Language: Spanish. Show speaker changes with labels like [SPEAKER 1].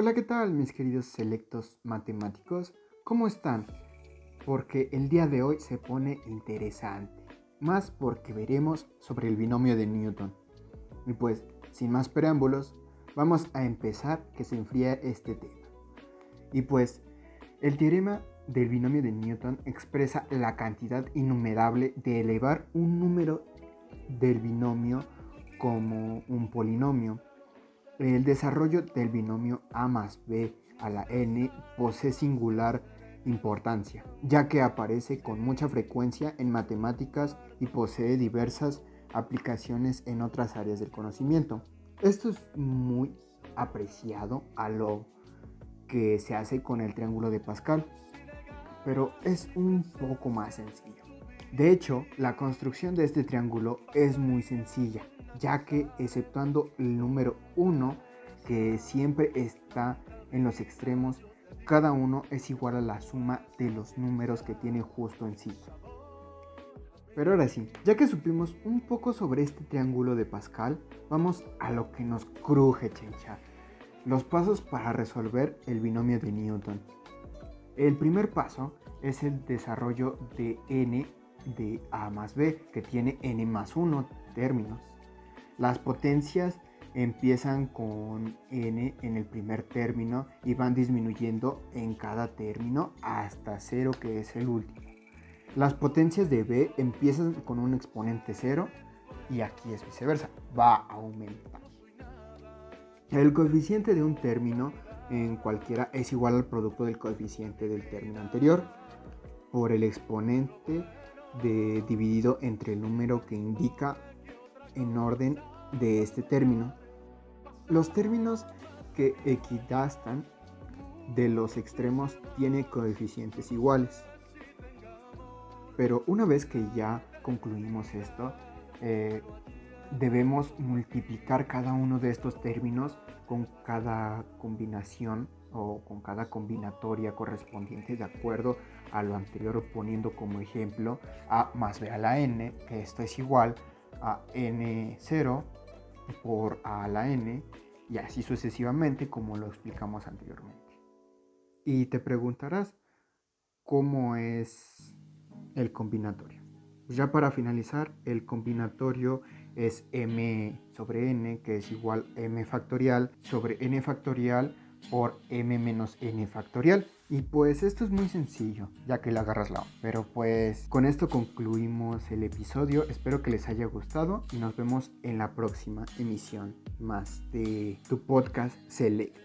[SPEAKER 1] Hola, ¿qué tal mis queridos selectos matemáticos? ¿Cómo están? Porque el día de hoy se pone interesante, más porque veremos sobre el binomio de Newton. Y pues, sin más preámbulos, vamos a empezar que se enfría este tema. Y pues, el teorema del binomio de Newton expresa la cantidad innumerable de elevar un número del binomio como un polinomio. El desarrollo del binomio A más B a la n posee singular importancia, ya que aparece con mucha frecuencia en matemáticas y posee diversas aplicaciones en otras áreas del conocimiento. Esto es muy apreciado a lo que se hace con el triángulo de Pascal, pero es un poco más sencillo. De hecho, la construcción de este triángulo es muy sencilla, ya que exceptuando el número 1, que siempre está en los extremos, cada uno es igual a la suma de los números que tiene justo en sí. Pero ahora sí, ya que supimos un poco sobre este triángulo de Pascal, vamos a lo que nos cruje chencha. Los pasos para resolver el binomio de Newton. El primer paso es el desarrollo de n de a más b, que tiene n más 1 términos. Las potencias empiezan con n en el primer término y van disminuyendo en cada término hasta 0 que es el último. Las potencias de b empiezan con un exponente 0 y aquí es viceversa, va a aumentar. El coeficiente de un término en cualquiera es igual al producto del coeficiente del término anterior por el exponente dividido entre el número que indica en orden de este término. Los términos que equidastan de los extremos tienen coeficientes iguales. Pero una vez que ya concluimos esto, eh, debemos multiplicar cada uno de estos términos con cada combinación o con cada combinatoria correspondiente de acuerdo a lo anterior poniendo como ejemplo a más b a la n, que esto es igual a n0 por a la n y así sucesivamente como lo explicamos anteriormente. Y te preguntarás cómo es el combinatorio. Ya para finalizar, el combinatorio es m sobre n, que es igual a m factorial sobre n factorial por m menos n factorial. Y pues esto es muy sencillo, ya que le agarras la Pero pues con esto concluimos el episodio. Espero que les haya gustado y nos vemos en la próxima emisión más de tu podcast Select.